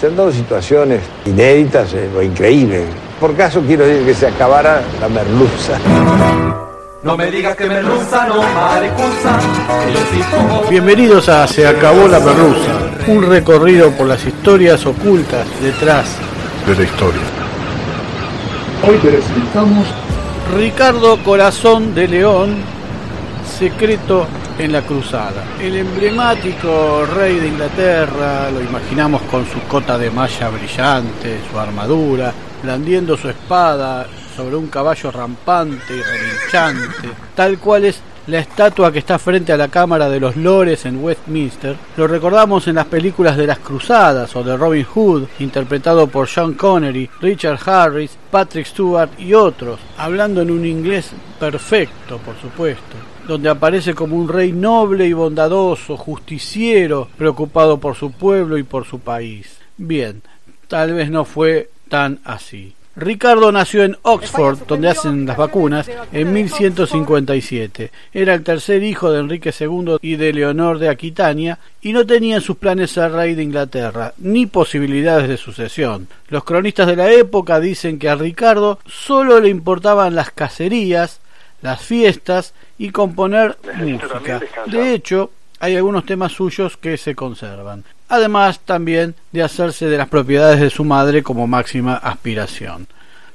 Se han dado situaciones inéditas eh, o increíbles. Por caso quiero decir que se acabara la merluza. No me digas que merluza, no maricuza. Bienvenidos a Se acabó la merluza, un recorrido por las historias ocultas detrás de la historia. Hoy presentamos Ricardo Corazón de León, secreto en la cruzada. El emblemático rey de Inglaterra, lo imaginamos con su cota de malla brillante, su armadura, blandiendo su espada sobre un caballo rampante y relinchante, tal cual es la estatua que está frente a la Cámara de los Lores en Westminster, lo recordamos en las películas de las Cruzadas o de Robin Hood, interpretado por Sean Connery, Richard Harris, Patrick Stewart y otros, hablando en un inglés perfecto, por supuesto donde aparece como un rey noble y bondadoso, justiciero, preocupado por su pueblo y por su país. Bien, tal vez no fue tan así. Ricardo nació en Oxford, donde hacen las vacunas, en 1157. Era el tercer hijo de Enrique II y de Leonor de Aquitania, y no tenía en sus planes ser rey de Inglaterra, ni posibilidades de sucesión. Los cronistas de la época dicen que a Ricardo solo le importaban las cacerías, las fiestas y componer música. De hecho, hay algunos temas suyos que se conservan. Además también de hacerse de las propiedades de su madre como máxima aspiración.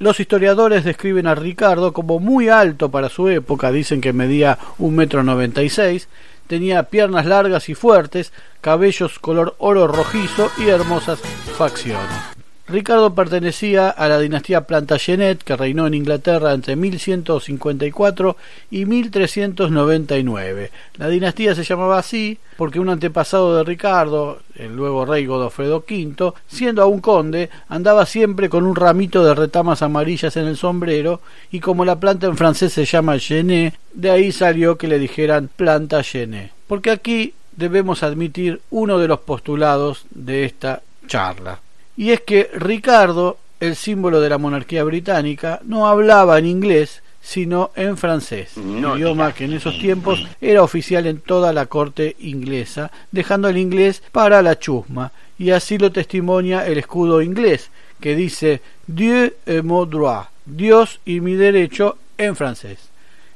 Los historiadores describen a Ricardo como muy alto para su época, dicen que medía un metro noventa y seis, tenía piernas largas y fuertes, cabellos color oro rojizo y hermosas facciones. Ricardo pertenecía a la dinastía Plantagenet que reinó en Inglaterra entre 1154 y 1399. La dinastía se llamaba así porque un antepasado de Ricardo, el luego rey Godofredo V, siendo aún conde, andaba siempre con un ramito de retamas amarillas en el sombrero y como la planta en francés se llama genet, de ahí salió que le dijeran Plantagenet. Porque aquí debemos admitir uno de los postulados de esta charla y es que Ricardo, el símbolo de la monarquía británica, no hablaba en inglés, sino en francés, idioma que en esos tiempos era oficial en toda la corte inglesa, dejando el inglés para la chusma, y así lo testimonia el escudo inglés, que dice Dieu et mon droit, Dios y mi derecho en francés.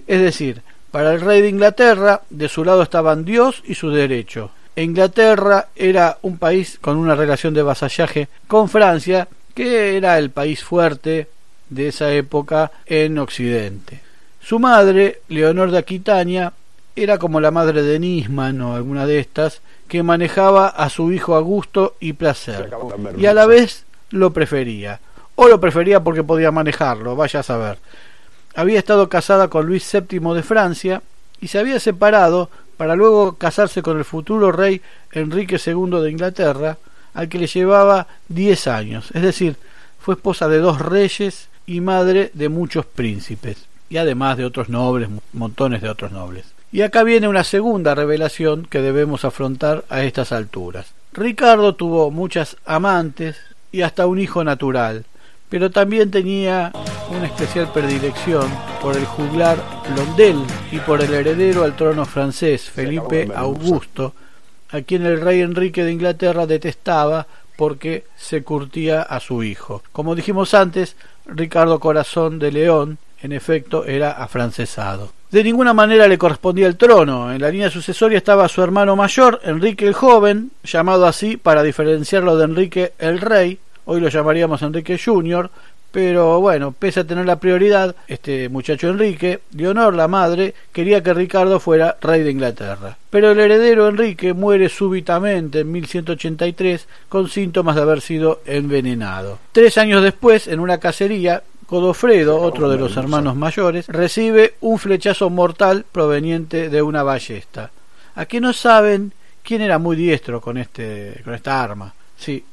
Es decir, para el rey de Inglaterra, de su lado estaban Dios y su derecho, Inglaterra era un país con una relación de vasallaje con Francia, que era el país fuerte de esa época en Occidente. Su madre, Leonor de Aquitania, era como la madre de Nisman o alguna de estas, que manejaba a su hijo a gusto y placer, y a la vez lo prefería, o lo prefería porque podía manejarlo, vaya a saber. Había estado casada con Luis VII de Francia y se había separado para luego casarse con el futuro rey Enrique II de Inglaterra, al que le llevaba diez años, es decir, fue esposa de dos reyes y madre de muchos príncipes, y además de otros nobles, montones de otros nobles. Y acá viene una segunda revelación que debemos afrontar a estas alturas. Ricardo tuvo muchas amantes y hasta un hijo natural, pero también tenía una especial predilección por el juglar Blondel y por el heredero al trono francés, Felipe Augusto, a quien el rey Enrique de Inglaterra detestaba porque se curtía a su hijo. Como dijimos antes, Ricardo Corazón de León, en efecto, era afrancesado. De ninguna manera le correspondía el trono. En la línea sucesoria estaba su hermano mayor, Enrique el Joven, llamado así para diferenciarlo de Enrique el Rey, hoy lo llamaríamos Enrique Junior, pero bueno, pese a tener la prioridad, este muchacho Enrique, Leonor, la madre, quería que Ricardo fuera rey de Inglaterra. Pero el heredero Enrique muere súbitamente en 1183 con síntomas de haber sido envenenado. Tres años después, en una cacería, Godofredo, otro de los hermanos mayores, recibe un flechazo mortal proveniente de una ballesta. ¿A qué no saben quién era muy diestro con, este, con esta arma? Sí,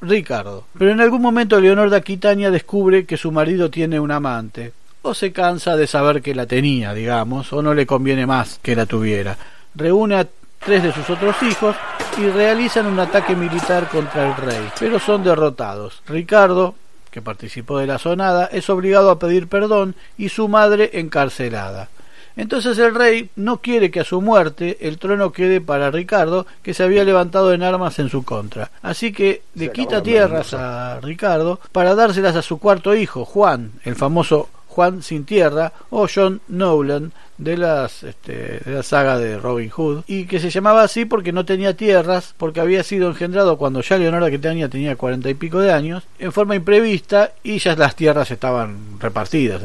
Ricardo. Pero en algún momento Leonor de Aquitania descubre que su marido tiene un amante, o se cansa de saber que la tenía, digamos, o no le conviene más que la tuviera. Reúne a tres de sus otros hijos y realizan un ataque militar contra el rey, pero son derrotados. Ricardo, que participó de la sonada, es obligado a pedir perdón y su madre encarcelada. Entonces el rey no quiere que a su muerte el trono quede para Ricardo, que se había levantado en armas en su contra. Así que le quita tierras a Ricardo para dárselas a su cuarto hijo, Juan, el famoso Juan sin tierra, o John Nolan, de, las, este, de la saga de Robin Hood, y que se llamaba así porque no tenía tierras, porque había sido engendrado cuando ya Leonora que tenía tenía cuarenta y pico de años, en forma imprevista, y ya las tierras estaban repartidas.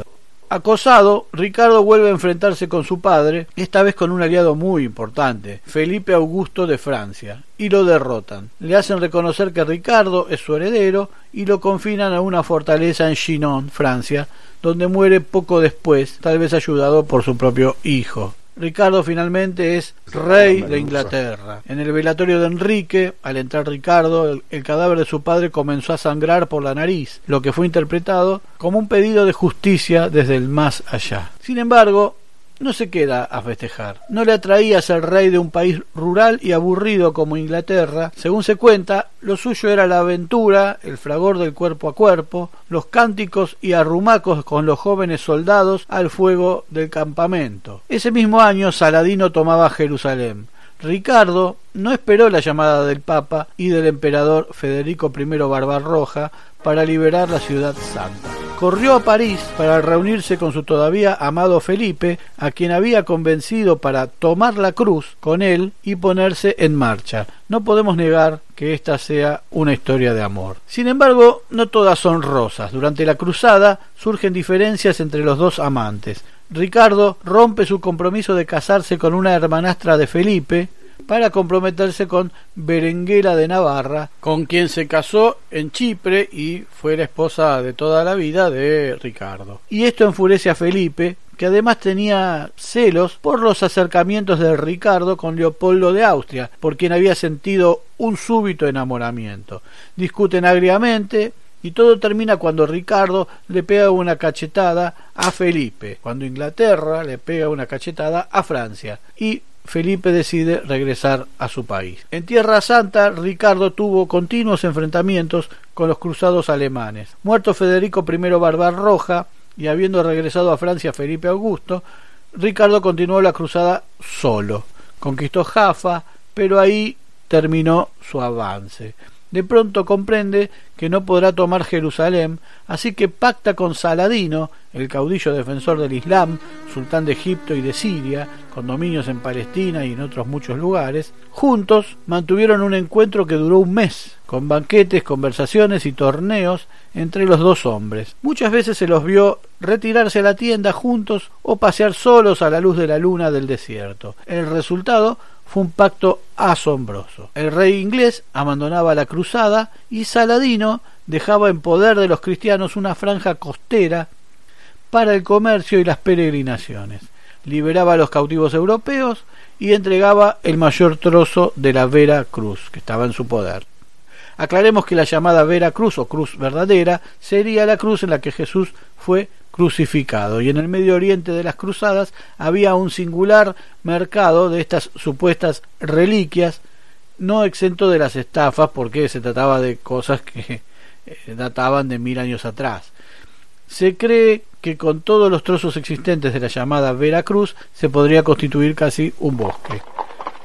Acosado, Ricardo vuelve a enfrentarse con su padre, esta vez con un aliado muy importante, Felipe Augusto de Francia, y lo derrotan. Le hacen reconocer que Ricardo es su heredero y lo confinan a una fortaleza en Chinon, Francia, donde muere poco después, tal vez ayudado por su propio hijo. Ricardo finalmente es rey de Inglaterra. En el velatorio de Enrique, al entrar Ricardo, el, cadáver de su padre comenzó a sangrar por la nariz, lo que fue interpretado como un pedido de justicia desde el más allá. Sin embargo, no se queda a festejar. No le atraía ser rey de un país rural y aburrido como Inglaterra. Según se cuenta, lo suyo era la aventura, el fragor del cuerpo a cuerpo, los cánticos y arrumacos con los jóvenes soldados al fuego del campamento. Ese mismo año Saladino tomaba Jerusalén. Ricardo no esperó la llamada del Papa y del emperador Federico I Barbarroja para liberar la ciudad santa. Corrió a París para reunirse con su todavía amado Felipe, a quien había convencido para tomar la cruz con él y ponerse en marcha. No podemos negar que esta sea una historia de amor. Sin embargo, no todas son rosas. Durante la cruzada surgen diferencias entre los dos amantes. Ricardo rompe su compromiso de casarse con una hermanastra de Felipe para comprometerse con Berenguela de Navarra, con quien se casó en Chipre y fue la esposa de toda la vida de Ricardo. Y esto enfurece a Felipe, que además tenía celos por los acercamientos de Ricardo con Leopoldo de Austria, por quien había sentido un súbito enamoramiento. Discuten agriamente, y todo termina cuando Ricardo le pega una cachetada a Felipe, cuando Inglaterra le pega una cachetada a Francia y Felipe decide regresar a su país. En Tierra Santa, Ricardo tuvo continuos enfrentamientos con los cruzados alemanes. Muerto Federico I Barbarroja y habiendo regresado a Francia Felipe Augusto, Ricardo continuó la cruzada solo. Conquistó Jaffa, pero ahí terminó su avance de pronto comprende que no podrá tomar Jerusalén, así que pacta con Saladino, el caudillo defensor del Islam, sultán de Egipto y de Siria, con dominios en Palestina y en otros muchos lugares. Juntos mantuvieron un encuentro que duró un mes, con banquetes, conversaciones y torneos entre los dos hombres. Muchas veces se los vio retirarse a la tienda juntos o pasear solos a la luz de la luna del desierto. El resultado fue un pacto asombroso. El rey inglés abandonaba la cruzada y Saladino dejaba en poder de los cristianos una franja costera para el comercio y las peregrinaciones. Liberaba a los cautivos europeos y entregaba el mayor trozo de la Vera Cruz que estaba en su poder. Aclaremos que la llamada Vera Cruz o cruz verdadera sería la cruz en la que Jesús fue crucificado. Y en el Medio Oriente de las cruzadas había un singular mercado de estas supuestas reliquias, no exento de las estafas, porque se trataba de cosas que eh, databan de mil años atrás. Se cree que con todos los trozos existentes de la llamada Veracruz se podría constituir casi un bosque.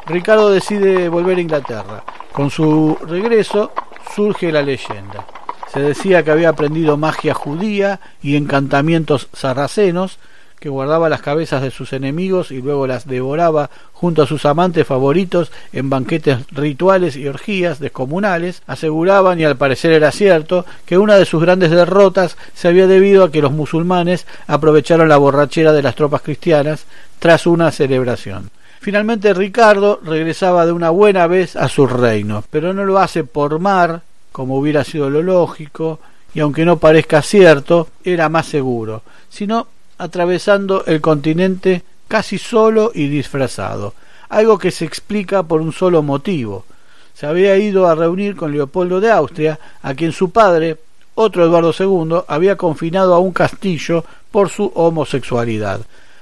Ricardo decide volver a Inglaterra. Con su regreso surge la leyenda. Se decía que había aprendido magia judía y encantamientos sarracenos, que guardaba las cabezas de sus enemigos y luego las devoraba junto a sus amantes favoritos en banquetes rituales y orgías descomunales, aseguraban, y al parecer era cierto, que una de sus grandes derrotas se había debido a que los musulmanes aprovecharon la borrachera de las tropas cristianas tras una celebración. Finalmente Ricardo regresaba de una buena vez a su reino, pero no lo hace por mar, como hubiera sido lo lógico, y aunque no parezca cierto, era más seguro, sino atravesando el continente casi solo y disfrazado, algo que se explica por un solo motivo. Se había ido a reunir con Leopoldo de Austria, a quien su padre, otro Eduardo II, había confinado a un castillo por su homosexualidad.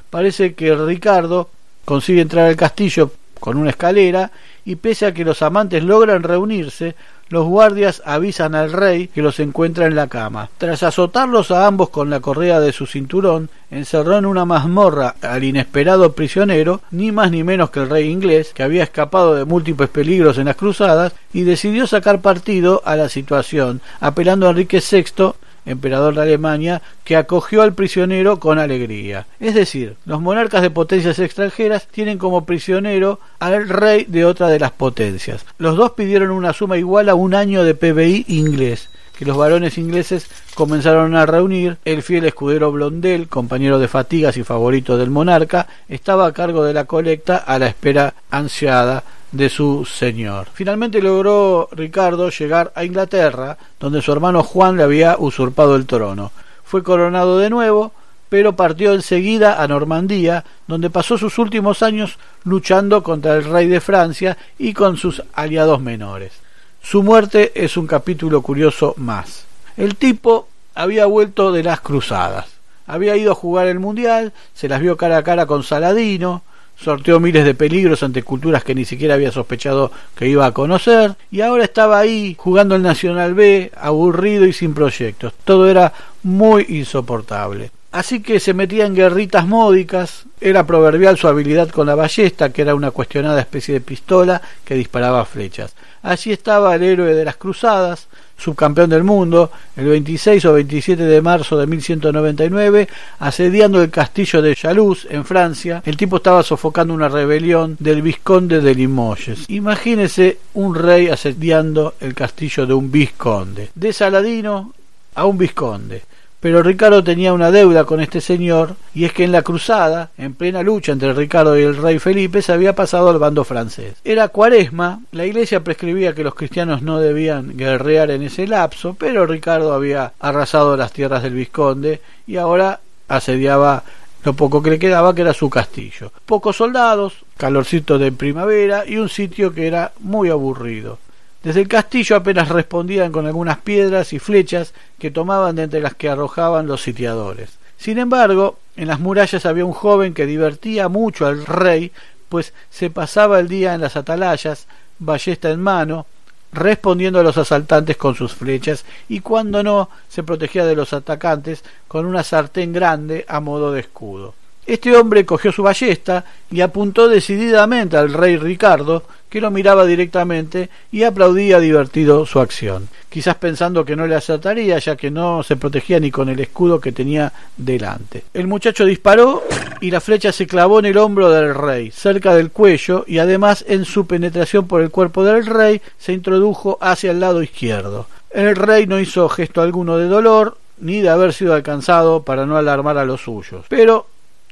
Parece que Ricardo consigue entrar al castillo con una escalera y pese a que los amantes logran reunirse, los guardias avisan al rey que los encuentra en la cama. Tras azotarlos a ambos con la correa de su cinturón, encerró en una mazmorra al inesperado prisionero, ni más ni menos que el rey inglés, que había escapado de múltiples peligros en las cruzadas, y decidió sacar partido a la situación, apelando a Enrique VI emperador de Alemania, que acogió al prisionero con alegría. Es decir, los monarcas de potencias extranjeras tienen como prisionero al rey de otra de las potencias. Los dos pidieron una suma igual a un año de PBI inglés que los varones ingleses comenzaron a reunir, el fiel escudero Blondel, compañero de fatigas y favorito del monarca, estaba a cargo de la colecta a la espera ansiada de su señor. Finalmente logró Ricardo llegar a Inglaterra, donde su hermano Juan le había usurpado el trono. Fue coronado de nuevo, pero partió enseguida a Normandía, donde pasó sus últimos años luchando contra el rey de Francia y con sus aliados menores. Su muerte es un capítulo curioso más. El tipo había vuelto de las cruzadas. Había ido a jugar el Mundial, se las vio cara a cara con Saladino, sorteó miles de peligros ante culturas que ni siquiera había sospechado que iba a conocer y ahora estaba ahí jugando el Nacional B, aburrido y sin proyectos. Todo era muy insoportable. Así que se metía en guerritas módicas, era proverbial su habilidad con la ballesta, que era una cuestionada especie de pistola que disparaba flechas. Allí estaba el héroe de las cruzadas, subcampeón del mundo, el 26 o 27 de marzo de 1199, asediando el castillo de Chaluz en Francia. El tipo estaba sofocando una rebelión del vizconde de Limoges. Imagínese un rey asediando el castillo de un vizconde. De Saladino a un vizconde. Pero Ricardo tenía una deuda con este señor, y es que en la cruzada, en plena lucha entre Ricardo y el rey Felipe, se había pasado al bando francés. Era cuaresma, la iglesia prescribía que los cristianos no debían guerrear en ese lapso, pero Ricardo había arrasado las tierras del Vizconde y ahora asediaba lo poco que le quedaba que era su castillo. Pocos soldados, calorcito de primavera y un sitio que era muy aburrido. Desde el castillo apenas respondían con algunas piedras y flechas que tomaban de entre las que arrojaban los sitiadores. Sin embargo, en las murallas había un joven que divertía mucho al rey, pues se pasaba el día en las atalayas, ballesta en mano, respondiendo a los asaltantes con sus flechas y cuando no se protegía de los atacantes con una sartén grande a modo de escudo. Este hombre cogió su ballesta y apuntó decididamente al rey Ricardo, que lo miraba directamente y aplaudía divertido su acción, quizás pensando que no le acertaría, ya que no se protegía ni con el escudo que tenía delante. El muchacho disparó y la flecha se clavó en el hombro del rey, cerca del cuello, y además en su penetración por el cuerpo del rey se introdujo hacia el lado izquierdo. El rey no hizo gesto alguno de dolor, ni de haber sido alcanzado para no alarmar a los suyos. Pero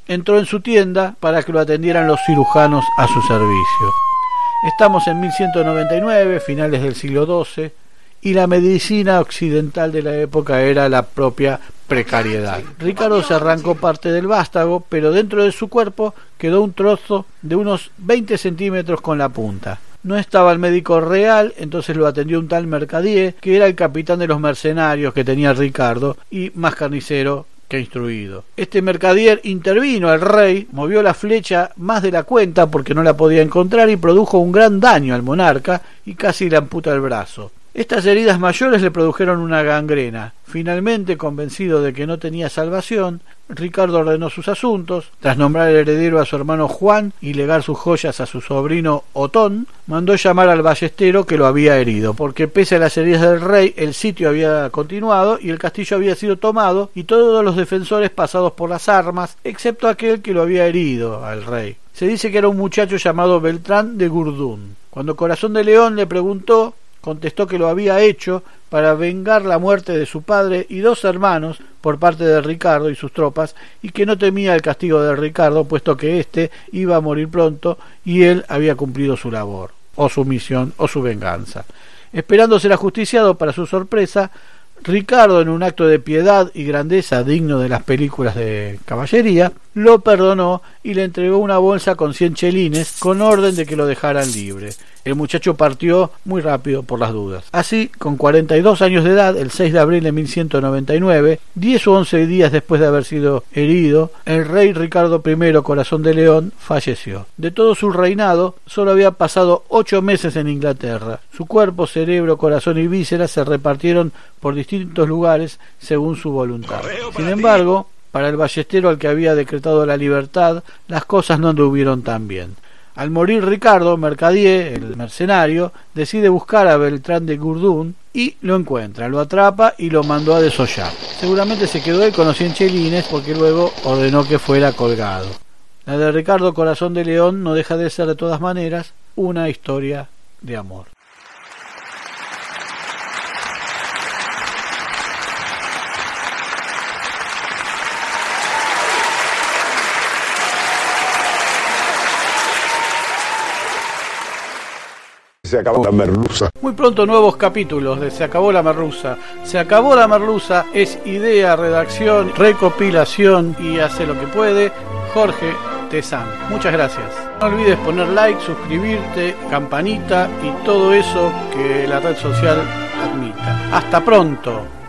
entró en su tienda para que lo atendieran los cirujanos a su servicio. Estamos en 1199, finales del siglo XII, y la medicina occidental de la época era la propia precariedad. Ricardo se arrancó parte del vástago, pero dentro de su cuerpo quedó un trozo de unos 20 centímetros con la punta. No estaba el médico real, entonces lo atendió un tal Mercadier, que era el capitán de los mercenarios que tenía Ricardo, y más carnicero instruido. Este mercader intervino al rey, movió la flecha más de la cuenta porque no la podía encontrar y produjo un gran daño al monarca y casi le amputa el brazo. Estas heridas mayores le produjeron una gangrena. Finalmente, convencido de que no tenía salvación, Ricardo ordenó sus asuntos, tras nombrar el heredero a su hermano Juan y legar sus joyas a su sobrino Otón, mandó llamar al ballestero que lo había herido, porque pese a las heridas del rey, el sitio había continuado y el castillo había sido tomado y todos los defensores pasados por las armas, excepto aquel que lo había herido al rey. Se dice que era un muchacho llamado Beltrán de Gurdún. Cuando Corazón de León le preguntó contestó que lo había hecho para vengar la muerte de su padre y dos hermanos por parte de Ricardo y sus tropas, y que no temía el castigo de Ricardo, puesto que éste iba a morir pronto y él había cumplido su labor, o su misión, o su venganza. Esperando ser ajusticiado para su sorpresa, Ricardo, en un acto de piedad y grandeza digno de las películas de caballería, lo perdonó y le entregó una bolsa con 100 chelines con orden de que lo dejaran libre. El muchacho partió muy rápido por las dudas. Así, con 42 años de edad, el 6 de abril de 1199, 10 o 11 días después de haber sido herido, el rey Ricardo I Corazón de León falleció. De todo su reinado, solo había pasado ocho meses en Inglaterra. Su cuerpo, cerebro, corazón y vísceras se repartieron por distintos lugares según su voluntad. Sin embargo, para el ballestero al que había decretado la libertad, las cosas no anduvieron tan bien. Al morir Ricardo, Mercadier, el mercenario, decide buscar a Beltrán de Gurdún y lo encuentra, lo atrapa y lo mandó a desollar. Seguramente se quedó él con los chelines porque luego ordenó que fuera colgado. La de Ricardo Corazón de León no deja de ser de todas maneras una historia de amor. Se acabó la merluza. Muy pronto nuevos capítulos de Se acabó la merluza. Se acabó la merluza es idea, redacción, recopilación y hace lo que puede Jorge Tezán. Muchas gracias. No olvides poner like, suscribirte, campanita y todo eso que la red social admita. Hasta pronto.